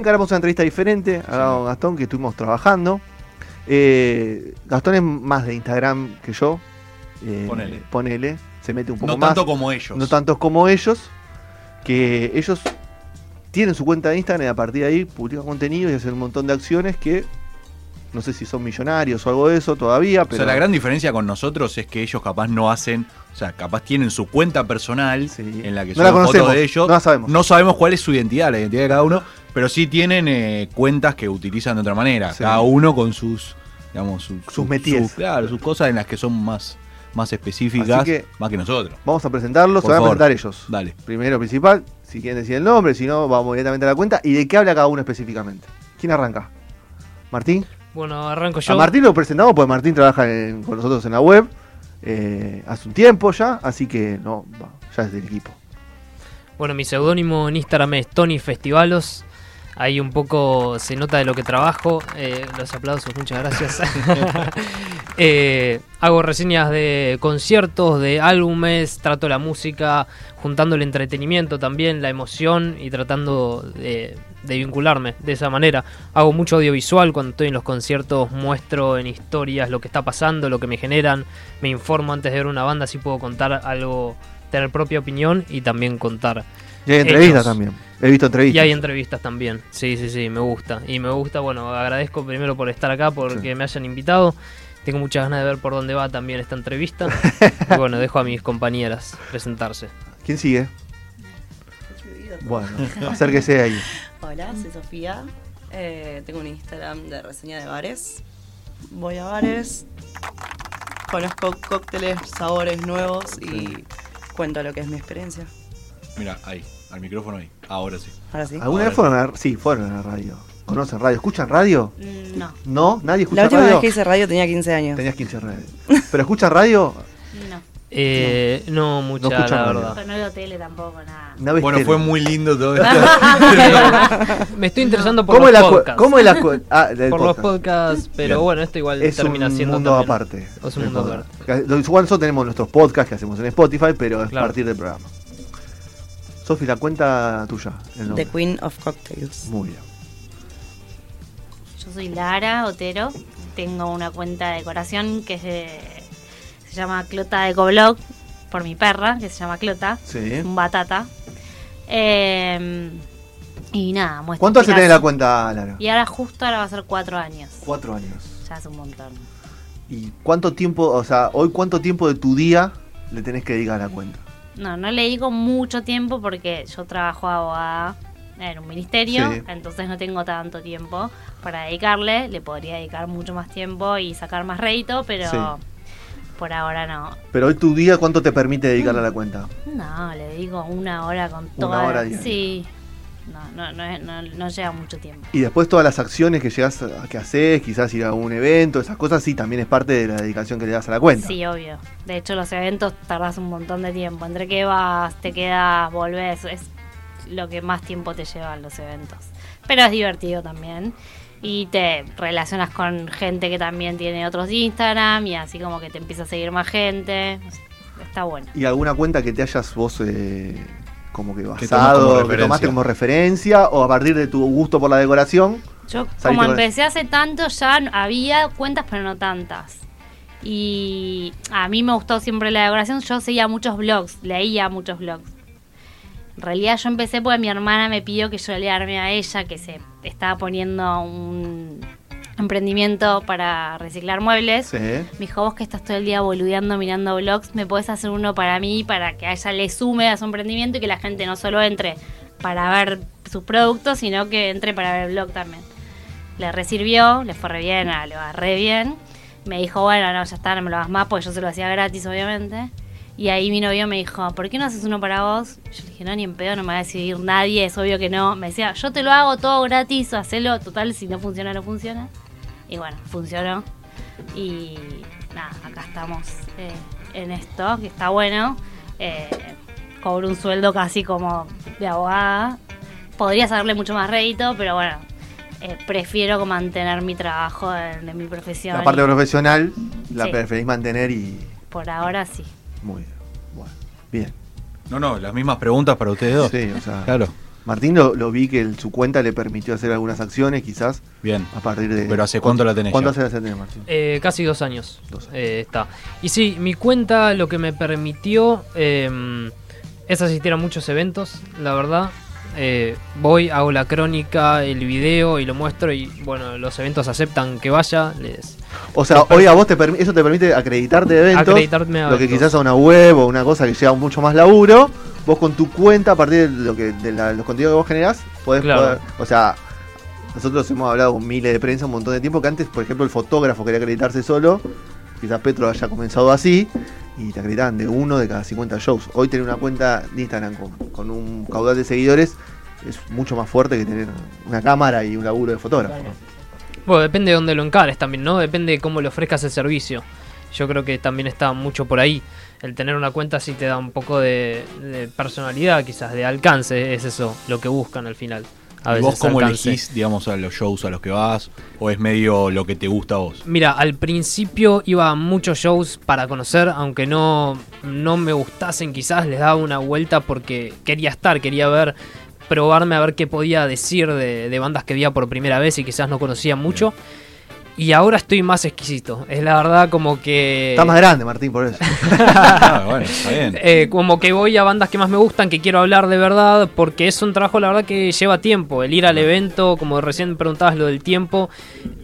encaramos una entrevista diferente a Gastón que estuvimos trabajando. Eh, Gastón es más de Instagram que yo. Eh, Ponele. Ponele. Se mete un poco No más. tanto como ellos. No tantos como ellos. Que ellos tienen su cuenta de Instagram y a partir de ahí publican contenido y hacen un montón de acciones que no sé si son millonarios o algo de eso todavía, O sea, la gran diferencia con nosotros es que ellos capaz no hacen, o sea, capaz tienen su cuenta personal Sí. en la que No suben fotos de ellos. no la sabemos. No sabemos cuál es su identidad, la identidad de cada uno, pero sí tienen eh, cuentas que utilizan de otra manera. Sí. Cada uno con sus, digamos, su- Sus su- métiers. su- claro, sus cosas en las que son más, más específicas, que- más que nosotros. vamos a presentarlos, se van a presentar ellos. Dale. Primero principal, si quieren decir el nombre, si no, vamos directamente a la cuenta. ¿Y de qué habla cada uno específicamente? ¿Quién arranca? ¿Martín? Bueno, arranco yo. A Martín lo presentamos porque Martín trabaja en- con nosotros en la web eh, hace un tiempo ya, así que no, ya es del equipo. Bueno, mi seudónimo en Instagram es Tony Festivalos. Ahí un poco se nota de lo que trabajo. Eh, los aplausos, muchas gracias. Eh, hago reseñas de conciertos, de álbumes, trato la música, juntando el entretenimiento también, la emoción y tratando de, de vincularme de esa manera. Hago mucho audiovisual cuando estoy en los conciertos, muestro en historias lo que está pasando, lo que me generan, me informo antes de ver una banda, así puedo contar algo, tener propia opinión y también contar. Y hay entrevistas también. He visto entrevistas. Y hay entrevistas también. Sí, sí, sí, me gusta. Y me gusta, bueno, agradezco primero por estar acá, porque Sí. me hayan invitado. Tengo muchas ganas de ver por dónde va también esta entrevista. y bueno, dejo a mis compañeras presentarse. ¿Quién sigue? Bueno, acérquese ahí. Hola, soy Sofía. Eh, tengo un Instagram de reseña de bares. Voy a bares, conozco cócteles, sabores nuevos y cuento lo que es mi experiencia. Mira, ahí, al micrófono ahí. Ahora sí. Ahora sí. ¿Alguna vez fueron a la, sí, fueron a la radio? ¿Conocen radio? ¿Escuchan radio? Mm, No. ¿No? ¿Nadie escucha La última radio? vez que hice radio tenía 15 años. Tenías 15 radio. ¿Pero escuchan radio? No, Eh, no mucha, No escuchan la radio. verdad. no veo tele tampoco, nada. ¿No ves Bueno, tele? fue muy lindo todo esto. Me estoy interesando por ¿Cómo es los podcasts. ¿Cómo es la ah, del por los podcast. podcasts, pero Bien. bueno, esto igual Es termina un siendo mundo también- aparte. Es un mundo podcast. aparte. Igual nosotros tenemos nuestros podcasts que hacemos en Spotify, pero es Claro. partir del programa. Sofi, la cuenta tuya. el. The Queen of Cocktails. Muy bien. Yo soy Lara Otero, tengo una cuenta de decoración que se llama Clota Ecoblog, por mi perra, que se llama Clota, Sí. un batata. Eh, y nada, muestro ¿Cuánto hace tenés la cuenta, Lara? Y ahora justo ahora va a ser cuatro años. Cuatro años. Ya es un montón. ¿Y cuánto tiempo, o sea, hoy cuánto tiempo de tu día le tenés que dedicar a la cuenta? No, no le digo mucho tiempo porque yo trabajo abogada en un ministerio, Sí. entonces no tengo tanto tiempo para dedicarle. Le podría dedicar mucho más tiempo y sacar más rédito, pero Sí. por ahora no. Pero hoy tu día, ¿cuánto te permite dedicarle a la cuenta? No, le digo una hora con Una toda. hora diaria. Sí. No, no, no, no lleva mucho tiempo. Y después todas las acciones que llegas a, que haces, quizás ir a un evento, esas cosas, sí, también es parte de la dedicación que le das a la cuenta. Sí, obvio. De hecho, los eventos tardas un montón de tiempo. Entre que vas, te quedas, volvés. Es lo que más tiempo te llevan los eventos. Pero es divertido también. Y te relacionas con gente que también tiene otros Instagram y así como que te empieza a seguir más gente. Está bueno. ¿Y alguna cuenta que te hayas vos eh, como que como basado, que tomaste como referencia o a partir de tu gusto por la decoración? Yo como empecé hace tanto ya había cuentas pero no tantas. Y a mí me gustó siempre la decoración, yo seguía muchos blogs, leía muchos blogs. En realidad yo empecé porque mi hermana me pidió que yo le arme a ella que se estaba poniendo un emprendimiento para reciclar muebles. Sí. Me dijo, vos que estás todo el día boludeando, mirando blogs, me podés hacer uno para mí, para que a ella le sume a su emprendimiento y que la gente no solo entre para ver sus productos, sino que entre para ver el blog también. Le resirvió, le fue re bien, ah, lo agarré bien. Me dijo, bueno, no, ya está, no me lo hagas más, porque yo se lo hacía gratis, obviamente. Y ahí mi novio me dijo, ¿por qué no haces uno para vos? Yo le dije, no, ni en pedo, no me va a decidir nadie, es obvio que no. Me decía, yo te lo hago todo gratis, hacelo, total, si no funciona, no funciona. Y bueno, funcionó. Y nada, acá estamos eh, en esto, que está bueno. Eh, cobro un sueldo casi como de abogada. Podría sacarle mucho más rédito, pero bueno, eh, prefiero mantener mi trabajo en mi profesión. La parte y profesional la Sí. preferís mantener y... Por ahora sí. Muy bien. Bueno, bien. No, no, las mismas preguntas para ustedes dos. Sí, o sea... Claro. Martín lo, lo vi que el- su cuenta le permitió hacer algunas acciones, quizás, Bien. a partir de... Pero ¿hace cuánto la tenés ¿Cuánto hace la tenés, Martín? Eh, casi dos años. Dos años. eh, está. Y sí, mi cuenta lo que me permitió eh, es asistir a muchos eventos, la verdad. Eh, voy, hago la crónica, el video y lo muestro y bueno, los eventos aceptan que vaya, les O sea, hoy a vos te eso te permite acreditarte de eventos, acreditarme a lo que quizás a una web o una cosa que lleva mucho más laburo, vos con tu cuenta, a partir de, lo que, de la- los contenidos que vos generás, podés Claro. poder- o sea, nosotros hemos hablado con miles de prensa un montón de tiempo, que antes, por ejemplo, el fotógrafo quería acreditarse solo, quizás Petro haya comenzado así, y te acreditaban de uno de cada 50 shows. Hoy tener una cuenta de Instagram con, con un caudal de seguidores es mucho más fuerte que tener una cámara y un laburo de fotógrafo. ¿no? Bueno, depende de dónde lo encares también, ¿no? Depende de cómo le ofrezcas el servicio. Yo creo que también está mucho por ahí. El tener una cuenta sí te da un poco de personalidad, quizás, de alcance. Es eso lo que buscan al final. A ¿Y vos cómo alcance. elegís, digamos, a los shows a los que vas? ¿O es medio lo que te gusta a vos? Mira, al principio iba a muchos shows para conocer, aunque no, no me gustasen, quizás les daba una vuelta porque quería estar, quería ver, probarme a ver qué podía decir de, de bandas que veía por primera vez y quizás no conocía mucho. Y ahora estoy más exquisito. Es la verdad como que... Está más grande, Martín, por eso. Ah, bueno, está bien. Eh, como que voy a bandas que más me gustan, que quiero hablar de verdad, porque es un trabajo, la verdad, que lleva tiempo. El ir al evento, como recién preguntabas lo del tiempo,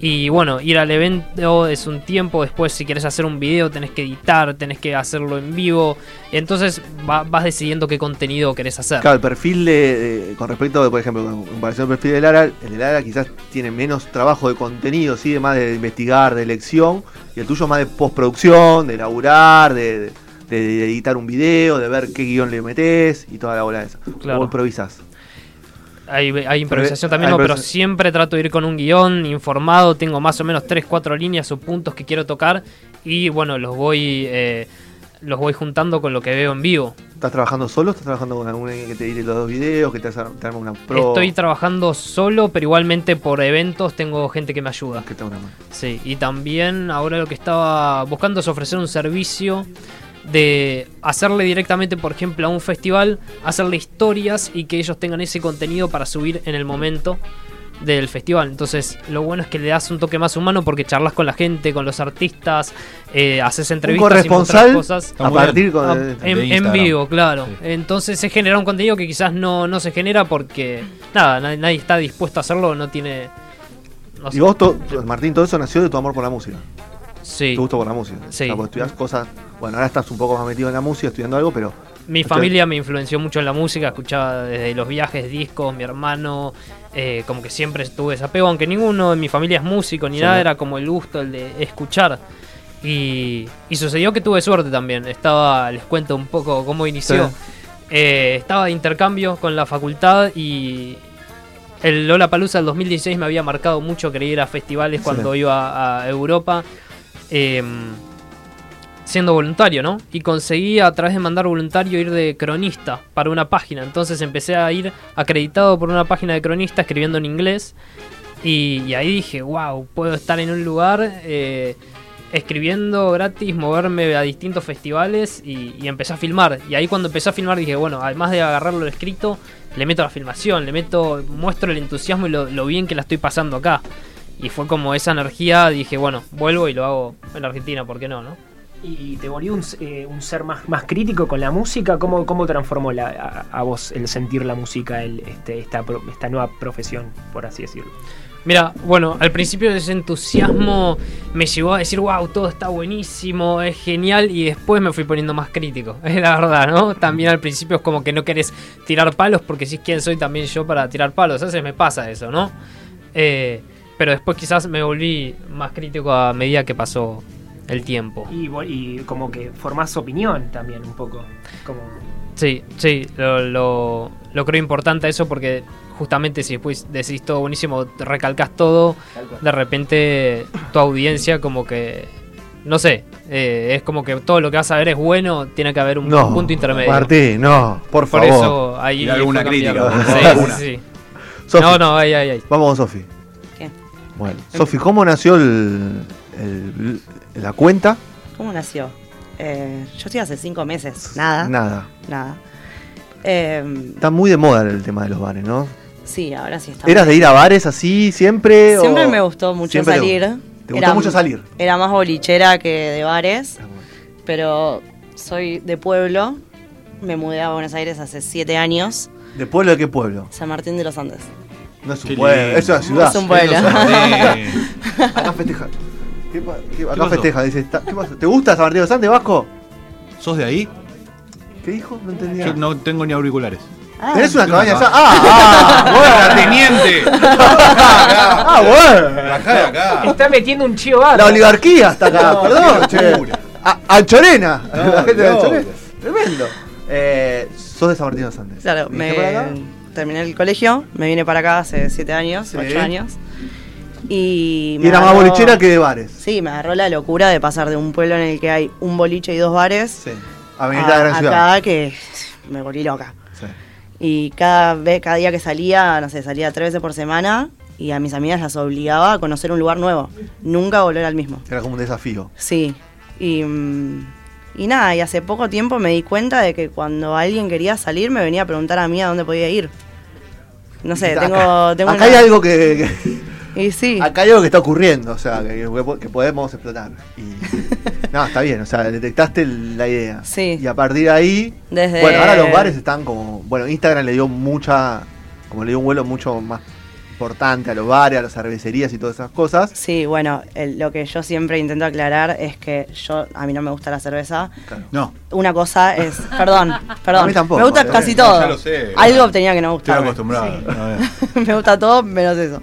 y bueno, ir al evento es un tiempo. Después, si quieres hacer un video, tenés que editar, tenés que hacerlo en vivo. Entonces, va- vas decidiendo qué contenido querés hacer. Claro, el perfil de, de- con respecto, por ejemplo, en comparación al perfil de Lara, el de Lara quizás tiene menos trabajo de contenido, sí, de más de investigar, de elección, y el tuyo más de postproducción, de laburar, de, de- de editar un video, de ver qué guion le metés y toda la bola de esa. Claro. O improvisás. Hay, hay improvisación también, hay no, pero siempre trato de ir con un guion informado. Tengo más o menos 3-4 líneas o puntos que quiero tocar, y bueno, los voy. eh, los voy juntando con lo que veo en vivo. ¿Estás trabajando solo? ¿Estás trabajando con alguien que te edite los dos videos, que te, te arme una pro? Estoy trabajando solo, pero igualmente por eventos tengo gente que me ayuda. que te una mano. Sí, y también ahora lo que estaba buscando es ofrecer un servicio de hacerle directamente, por ejemplo, a un festival, hacerle historias y que ellos tengan ese contenido para subir en el momento del festival. Entonces, lo bueno es que le das un toque más humano porque charlas con la gente, con los artistas, eh, haces Un entrevistas y mostrás corresponsal cosas. Está a partir con- Ah, de- en, de en Instagram. vivo, claro. Sí. Entonces se genera un contenido que quizás no, no se genera porque nada, nadie, nadie está dispuesto a hacerlo, no tiene. no Y sé. vos, to- Martín, todo eso nació de tu amor por la música. Sí. Tu gusto por la música. Sí. O sea, vos estudiás cosas. Bueno, ahora estás un poco más metido en la música, estudiando algo, pero. Mi familia me influenció mucho en la música, escuchaba desde los viajes, discos, mi hermano, eh, como que siempre tuve ese apego, aunque ninguno de mi familia es músico ni Sí. nada, era como el gusto, el de escuchar. Y, y sucedió que tuve suerte también, estaba, les cuento un poco cómo inició. Sí. Eh, estaba de intercambio con la facultad y el Lola Palusa del 2016 me había marcado mucho, ir a festivales cuando iba a Europa. eh, siendo voluntario, ¿no? Y conseguí a través de mandar voluntario ir de cronista para una página. Entonces empecé a ir acreditado por una página de cronista escribiendo en inglés. Y, ahí dije, wow, puedo estar en un lugar eh, escribiendo gratis, moverme a distintos festivales y, y empecé a filmar. Y ahí cuando empecé a filmar dije, bueno, además de agarrarlo lo escrito, le meto la filmación, le meto, muestro el entusiasmo y lo, lo bien que la estoy pasando acá. Y fue como esa energía, dije, bueno, vuelvo y lo hago en Argentina, ¿por qué no, no? ¿Y te volvió un, eh, un ser más, más crítico con la música? ¿Cómo, cómo transformó a, vos el sentir la música, este, esta, esta nueva profesión, por así decirlo? Mira, bueno, al principio ese entusiasmo me llevó a decir, wow, todo está buenísimo, es genial, y después me fui poniendo más crítico, es la verdad, ¿no? También al principio es como que no querés tirar palos, porque si es quién soy también yo para tirar palos, a veces me pasa eso, ¿no? Eh, pero después quizás me volví más crítico a medida que pasó el tiempo. Y, como que formás opinión también un poco. Como, Sí, sí, lo, lo, lo creo importante eso porque justamente si después decís todo buenísimo, recalcas todo, de repente tu audiencia como que, no sé, eh, es como que todo lo que vas a ver es bueno, tiene que haber un No. punto intermedio. Martín, no, por Por favor. eso ahí alguna crítica, Sí, sí, sí. No, no, ahí, ahí, ahí. Vamos Sofi. ¿Qué? Bueno, Sofi, ¿cómo nació el, el- la cuenta? ¿Cómo nació? Eh, yo estoy hace cinco meses. Nada. Nada. Nada. Eh, Está muy de moda el tema de los bares, ¿no? sí, ahora sí está. ¿Eras de ir a bares así siempre? Siempre o- me gustó mucho te- salir. ¿Te gustó mucho salir? Era más bolichera que de bares, pero soy de pueblo. Me mudé a Buenos Aires hace siete años. ¿De pueblo de qué pueblo? San Martín de los Andes. No es un pueblo, es una ciudad. Es un pueblo. Acá festeja. ¿Qué qué- acá pasó? festeja, dice. está- ¿qué pasa? ¿Te gusta San Martín de los Andes, Vasco? ¿Sos de ahí? ¿Qué dijo? No entendía. Yo no tengo ni auriculares. ¿Tenés una cabaña allá? ¡Ah! ¡Ah! ¡Teniente! ¡Bueno! ¡Ah, bueno! Acá de acá. Está metiendo un chío bárbaro. La oligarquía está acá, No, perdón, qué che. locura. A- Anchorena. No, la gente de no. Anchorena. Tremendo. Eh, sos de San Martín de los Andes. Claro, ¿Viniste para acá? me terminé el colegio, me vine para acá hace siete años, Sí. ocho años. Y, era más bolichera que de bares. Sí, me agarró la locura de pasar de un pueblo en el que hay un boliche y dos bares Sí. Avenida de a, Gran Ciudad. que me volví loca. Sí. Y cada vez, cada día que salía, no sé, salía tres veces por semana y a mis amigas las obligaba a conocer un lugar nuevo. Nunca volver al mismo. Era como un desafío. Sí. Y, mm, y nada, y hace poco tiempo me di cuenta de que cuando alguien quería salir me venía a preguntar a mí a dónde podía ir. No sé, Acá- tengo... tengo acá una- hay algo que, que- Y sí. acá hay algo que está ocurriendo, o sea, que, que podemos explotar. Y, no, está bien, o sea, detectaste la idea. Sí. Y a partir de ahí, Desde- bueno, ahora los bares están como, bueno, Instagram le dio mucha, como le dio un vuelo mucho más importante a los bares, a las cervecerías y todas esas cosas. Sí, bueno, el- lo que yo siempre intento aclarar es que yo, a mí no me gusta la cerveza. Claro. No. Una cosa es, perdón, perdón. A mí tampoco, me gusta eh. casi No, todo. ya lo sé. Algo tenía que no Estoy gustarme. acostumbrado. A ver. me gusta todo menos eso.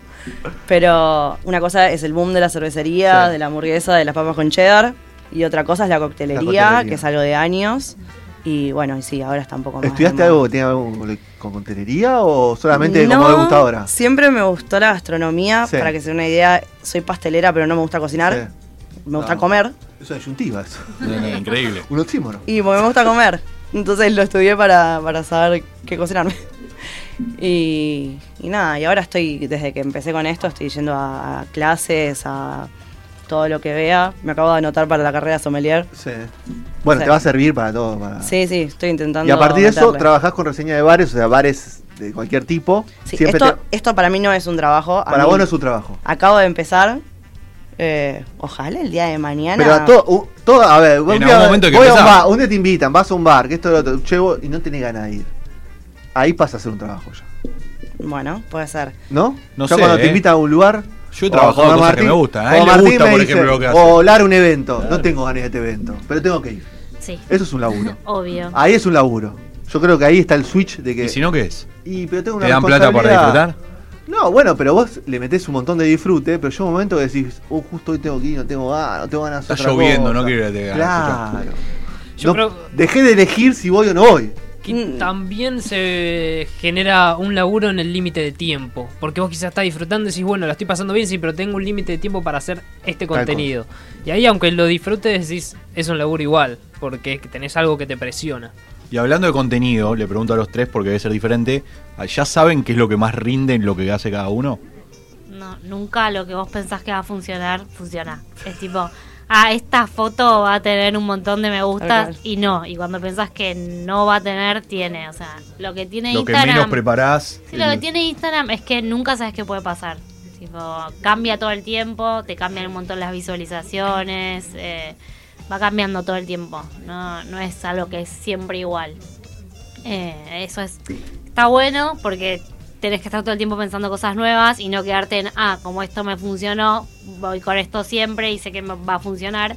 Pero una cosa es el boom de la cervecería, Sí. de la hamburguesa, de las papas con cheddar. Y otra cosa es la coctelería, La coctelería. que es algo de años. Y bueno, y sí, ahora está un poco más. ¿Estudiaste algo que tiene algo con- con contelería o solamente como No, degustadora? Siempre me gustó la gastronomía. Sí. Para que se den una idea, soy pastelera, pero no me gusta cocinar. Sí. Me gusta No. comer. Es una disyuntiva eso. No, no, Increíble. Un oxímono. Y porque me gusta comer. Entonces lo estudié para, para saber qué cocinarme. Y, y nada, y ahora estoy, desde que empecé con esto, estoy yendo a, a clases, a todo lo que vea. Me acabo de anotar para la carrera sommelier. Sí. Bueno, te va a servir para todo. Para... Sí, sí, estoy intentando. Y a partir de eso, trabajás con reseña de bares, o sea, bares de cualquier tipo. Sí, Siempre esto, te- esto para mí no es un trabajo. a Para mí- vos no es un trabajo. Acabo de empezar. eh, ojalá el día de mañana. Pero a todo, a ver, momento que voy a un, empezar. bar, un día te invitan, vas a un bar, que esto lo otro, che, vos- y no tenés ganas de ir. Ahí pasa a ser un trabajo ya. Bueno, puede ser. ¿No? No Ya sé, cuando te eh. invitan a un lugar. Yo he trabajado cosas que me gustan. A o él le Martín gusta, me por dice, ejemplo, lo que hace. O un evento. No tengo ganas de este evento, pero tengo que ir. Sí, Eso es un laburo. obvio. Ahí es un laburo. Yo creo que ahí está el switch de que. ¿Y si no qué es? Y, pero tengo una ¿Te dan plata para disfrutar? No, bueno, pero vos le metés un montón de disfrute, pero llega un momento que decís, uh, justo hoy tengo que ir, no tengo ganas, no tengo ganas de Está otra lloviendo, cosa". no quiero que te ganas, Claro. Yo No, creo- Dejé de elegir si voy o no voy. Que Mm. también se genera un laburo en el límite de tiempo. Porque vos quizás estás disfrutando y decís, bueno, la estoy pasando bien, sí, pero tengo un límite de tiempo para hacer este contenido. Y ahí, aunque lo disfrutes, decís, es un laburo igual. Porque es que tenés algo que te presiona. Y hablando de contenido, le pregunto a los tres porque debe ser diferente. ¿Ya saben qué es lo que más rinde en lo que hace cada uno? No, nunca lo que vos pensás que va a funcionar, funciona. Es tipo, ah, esta foto va a tener un montón de me gustas y no. Y cuando pensás que no va a tener, tiene. O sea, lo que tiene Lo que Instagram. menos preparás. Sí, lo que tiene Instagram es que nunca sabes qué puede pasar. Tipo, cambia todo el tiempo, te cambian un montón las visualizaciones, eh, va cambiando todo el tiempo. No, no es algo que es siempre igual. Eh, eso es está bueno porque tenés que estar todo el tiempo pensando cosas nuevas y no quedarte en, ah, como esto me funcionó, voy con esto siempre y sé que me va a funcionar.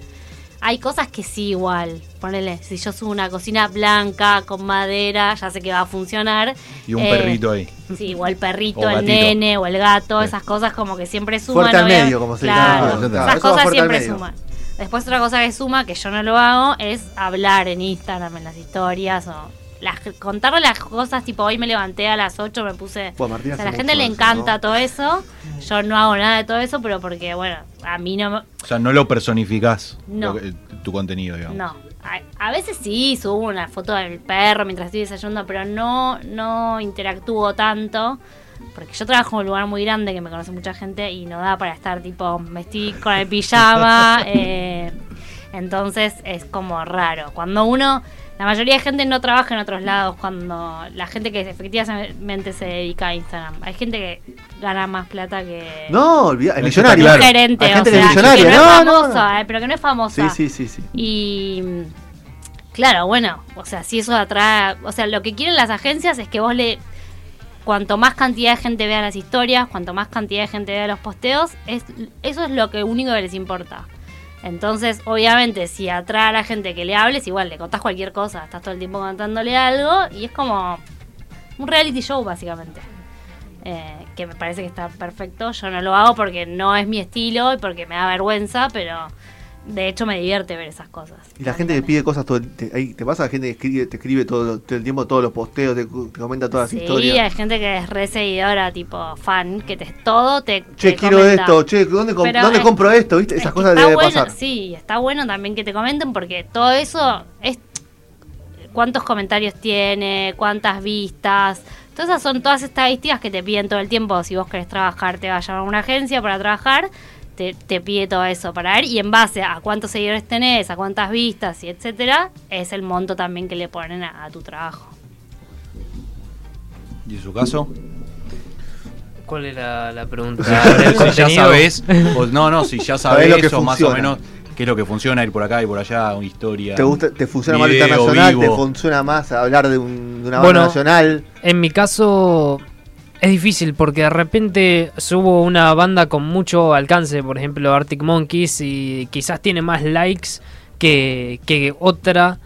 Hay cosas que sí igual. Ponele, si yo subo una cocina blanca con madera, ya sé que va a funcionar. Y un Eh, perrito ahí. Sí, o el perrito, O el gatito. nene o el gato, esas cosas como que siempre suman. Fuerte al medio, como se. Claro, Ah, esas Eso cosas siempre suman. Después otra cosa que suma, que yo no lo hago, es hablar en Instagram, en las historias o las, contarle las cosas, tipo hoy me levanté a las 8, me puse... Bueno, Martín o sea, a la gente le eso, encanta ¿no? todo eso, yo no hago nada de todo eso, pero porque, bueno, a mí no me... O sea, no lo personificás No. lo que- tu contenido, digamos. No, a, a veces sí subo una foto del perro mientras estoy desayunando, pero no, no interactúo tanto. Porque yo trabajo en un lugar muy grande que me conoce mucha gente y no da para estar tipo, me estoy con el pijama. eh, Entonces es como raro. Cuando uno, la mayoría de gente no trabaja en otros lados, cuando la gente que efectivamente se dedica a Instagram. Hay gente que gana más plata que... No, olvida, está millonario. claro. gerente, Hay o gente que sea, es millonaria. que no, No, es no, famosa, no. eh, pero que no es famosa. Sí, sí, sí, sí. Y claro, bueno, o sea, si eso atrae, o sea, lo que quieren las agencias es que vos le cuanto más cantidad de gente vea las historias, cuanto más cantidad de gente vea los posteos, es eso es lo que único que les importa. Entonces, obviamente, si atrae a la gente que le hables, igual le contás cualquier cosa, estás todo el tiempo contándole algo y es como un reality show básicamente. Eh, que me parece que está perfecto. Yo no lo hago porque no es mi estilo y porque me da vergüenza, pero de hecho me divierte ver esas cosas. Y la gente que pide cosas todo el, te, ahí, ¿te pasa la gente que escribe, te escribe todo, todo el tiempo todos los posteos, te, te comenta todas Sí, las historias? hay gente que es re seguidora, tipo fan, que te todo te. Che, te quiero comenta. esto, che, ¿dónde, com- Pero ¿dónde es- compro esto? ¿Viste? Es Esas cosas está debe bueno, pasar. Sí, está bueno también que te comenten porque todo eso es cuántos comentarios tiene, cuántas vistas. Todas esas son todas estadísticas que te piden todo el tiempo. Si vos querés trabajar, te vas a llamar a una agencia para trabajar, te, te pide todo eso para ver. Y en base a cuántos seguidores tenés, a cuántas vistas y etcétera, es el monto también que le ponen a, a tu trabajo. ¿Y en su caso? ¿Cuál era la pregunta? Si ¿El ya sabes, o- no, no, si ya Sabés sabes lo que o más o funciona. menos qué es lo que funciona, ir por acá y por allá, una historia. ¿Te, gusta, ¿Te funciona más lo internacional? ¿Te funciona más hablar de, un- de una banda Bueno, nacional? En mi caso es difícil porque de repente subo una banda con mucho alcance, por ejemplo Arctic Monkeys, y quizás tiene más likes que, que otra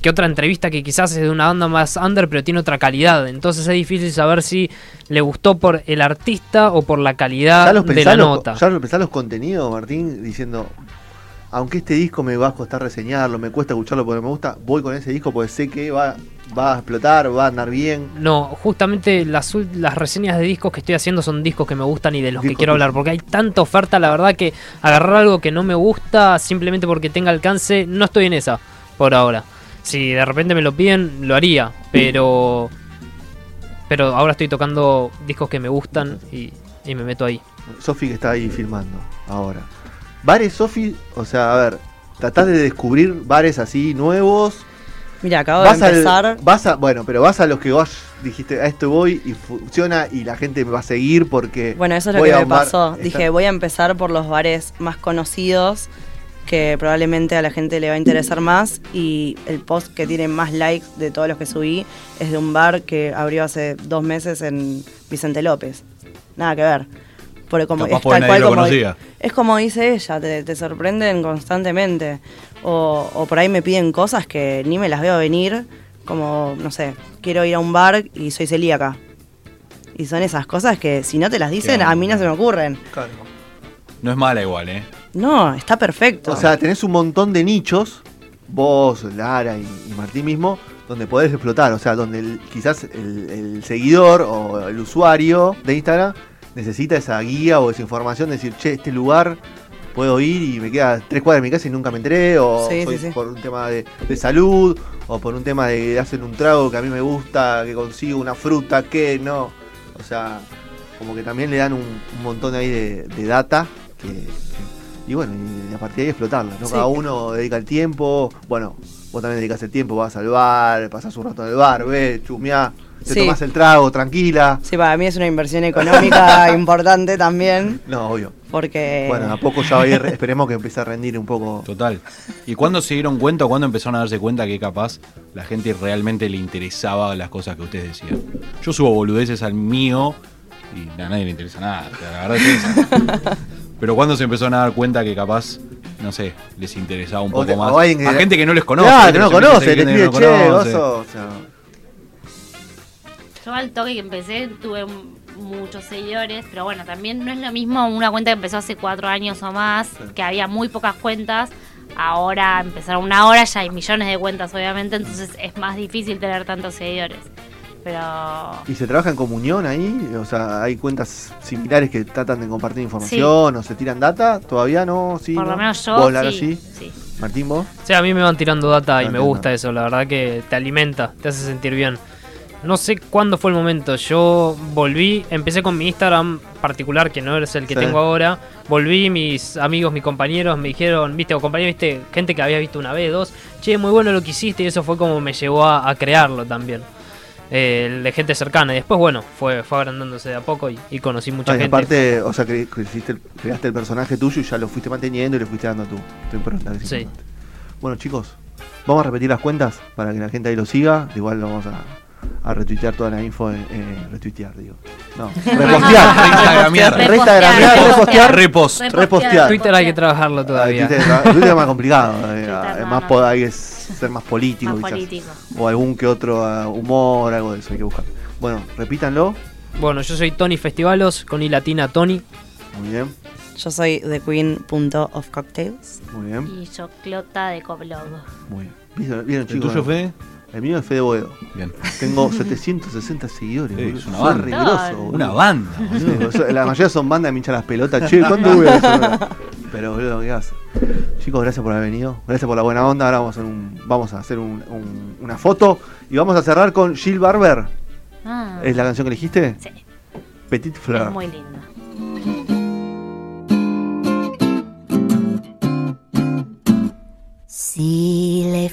que otra entrevista que quizás es de una banda más under pero tiene otra calidad. Entonces es difícil saber si le gustó por el artista o por la calidad ¿Ya los, de la los, nota. ¿Ya los pensás los contenidos, Martín? Diciendo, aunque este disco me va a costar reseñarlo, me cuesta escucharlo porque me gusta, voy con ese disco porque sé que va, va a explotar, va a andar bien. No, justamente las, las reseñas de discos que estoy haciendo son discos que me gustan y de los que quiero hablar, porque hay tanta oferta, la verdad que agarrar algo que no me gusta simplemente porque tenga alcance, no estoy en esa por ahora. Si de repente me lo piden, lo haría, pero pero ahora estoy tocando discos que me gustan y, y me meto ahí. Sofi que está ahí filmando ahora. Bares, Sofi, o sea, a ver, tratás de descubrir bares así nuevos. Mira, acabo de al- empezar. vas a, bueno, pero vas a los que vos dijiste, a esto voy y funciona y la gente me va a seguir porque. Bueno, eso es lo que me bar- pasó. está- Dije, voy a empezar por los bares más conocidos que probablemente a la gente le va a interesar más y el post que tiene más likes de todos los que subí es de un bar que abrió hace dos meses en Vicente López. Nada que ver. Porque como Capaz es tal cual como, conocía. es como dice ella, te, te sorprenden constantemente. O, o por ahí me piden cosas que ni me las veo venir, como, no sé, quiero ir a un bar y soy celíaca. Y son esas cosas que si no te las dicen, a mí no se me ocurren. Claro. No es mala igual, ¿eh? No, está perfecto. O sea, tenés un montón de nichos, vos, Lara y, y Martín mismo, donde podés explotar. O sea, donde el- quizás el, el seguidor o el usuario de Instagram necesita esa guía o esa información de decir, che, este lugar puedo ir y me queda tres cuadras de mi casa y nunca me entré, o Sí, soy sí, sí. por un tema de, de salud, o por un tema de hacen un trago que a mí me gusta, que consigo una fruta, que no. O sea, como que también le dan un, un montón ahí de, de data que, que- y bueno, y a partir de ahí explotarla, ¿no? Cada uno dedica el tiempo, bueno, vos también dedicas el tiempo, vas al bar, pasás un rato en el bar, ves, chumeás, te Sí. tomás el trago, tranquila. Sí, para mí es una inversión económica importante también, No, obvio. porque... Bueno, a poco ya va a ir, esperemos que empiece a rendir un poco. Total. ¿Y cuándo se dieron cuenta o cuándo empezaron a darse cuenta que capaz la gente realmente le interesaba las cosas que ustedes decían? Yo subo boludeces al mío y a nadie le interesa nada. o sea, la verdad es esa. Pero cuando se empezaron a dar cuenta que capaz, no sé, les interesaba un O poco te- más. o a gente que no les conoce. Claro, que no conoce, te que no che, conoce. gozo. O sea, Yo al toque que empecé tuve muchos seguidores, pero bueno, también no es lo mismo una cuenta que empezó hace cuatro años o más, que había muy pocas cuentas. Ahora empezaron una hora, ya hay millones de cuentas, obviamente, entonces es más difícil tener tantos seguidores. Pero ¿Y se trabaja en comunión ahí? O sea, ¿hay cuentas similares que tratan de compartir información o se tiran data? ¿Todavía no? Sí, por no? lo menos yo ¿Vos, Lara, sí, sí? sí. Martín, vos? Sea, a mí me van tirando data y me gusta eso, la verdad que te alimenta, te hace sentir bien. No sé cuándo fue el momento. Yo volví, empecé con mi Instagram particular, que no es el que Sí. tengo ahora. Volví, mis amigos, mis compañeros me dijeron, viste, o compañeros, viste, gente que había visto una vez, dos. Che, muy bueno lo que hiciste y eso fue como me llevó a, a crearlo también. Eh, de gente cercana. Y después, bueno, fue, fue agrandándose de a poco y, y conocí mucha gente. aparte, o sea, que hiciste el- creaste el personaje tuyo y ya lo fuiste manteniendo y le fuiste dando tu, tu impronta. que es Sí. importante. Bueno, chicos, vamos a repetir las cuentas para que la gente ahí lo siga. Igual lo vamos a, a retuitear toda la info. En, eh, retuitear, digo. No, repostear. Reinstagramear. Repostear. Repost. Repostear. Twitter hay que trabajarlo Ah, todavía. Twitter, Twitter es más complicado. eh, más hay que ser más político, Más político. O algún que otro ah, humor, algo de eso hay que buscar. Bueno, repítanlo. Bueno, yo soy Tony Festivalos, con I latina Tony. Muy bien, Yo soy The Queen.of Cocktails. muy bien, Y yo, Clota de Coblog. muy bien. ¿Vieron, vieron, ¿El chicos? tuyo, Fede? El mío es Fede Boedo. Bien. Tengo 760 seguidores. Sí, es una banda. Regroso, una banda. La mayoría son bandas que me las pelotas. Che, ¿cuándo voy eso? Pero, boludo, ¿qué haces? Chicos, gracias por haber venido. Gracias por la buena onda. Ahora vamos a hacer, una foto. Y vamos a cerrar con Jill Barber. Ah. ¿Es la canción que elegiste? Sí. Petit Fleur. Muy linda. Si les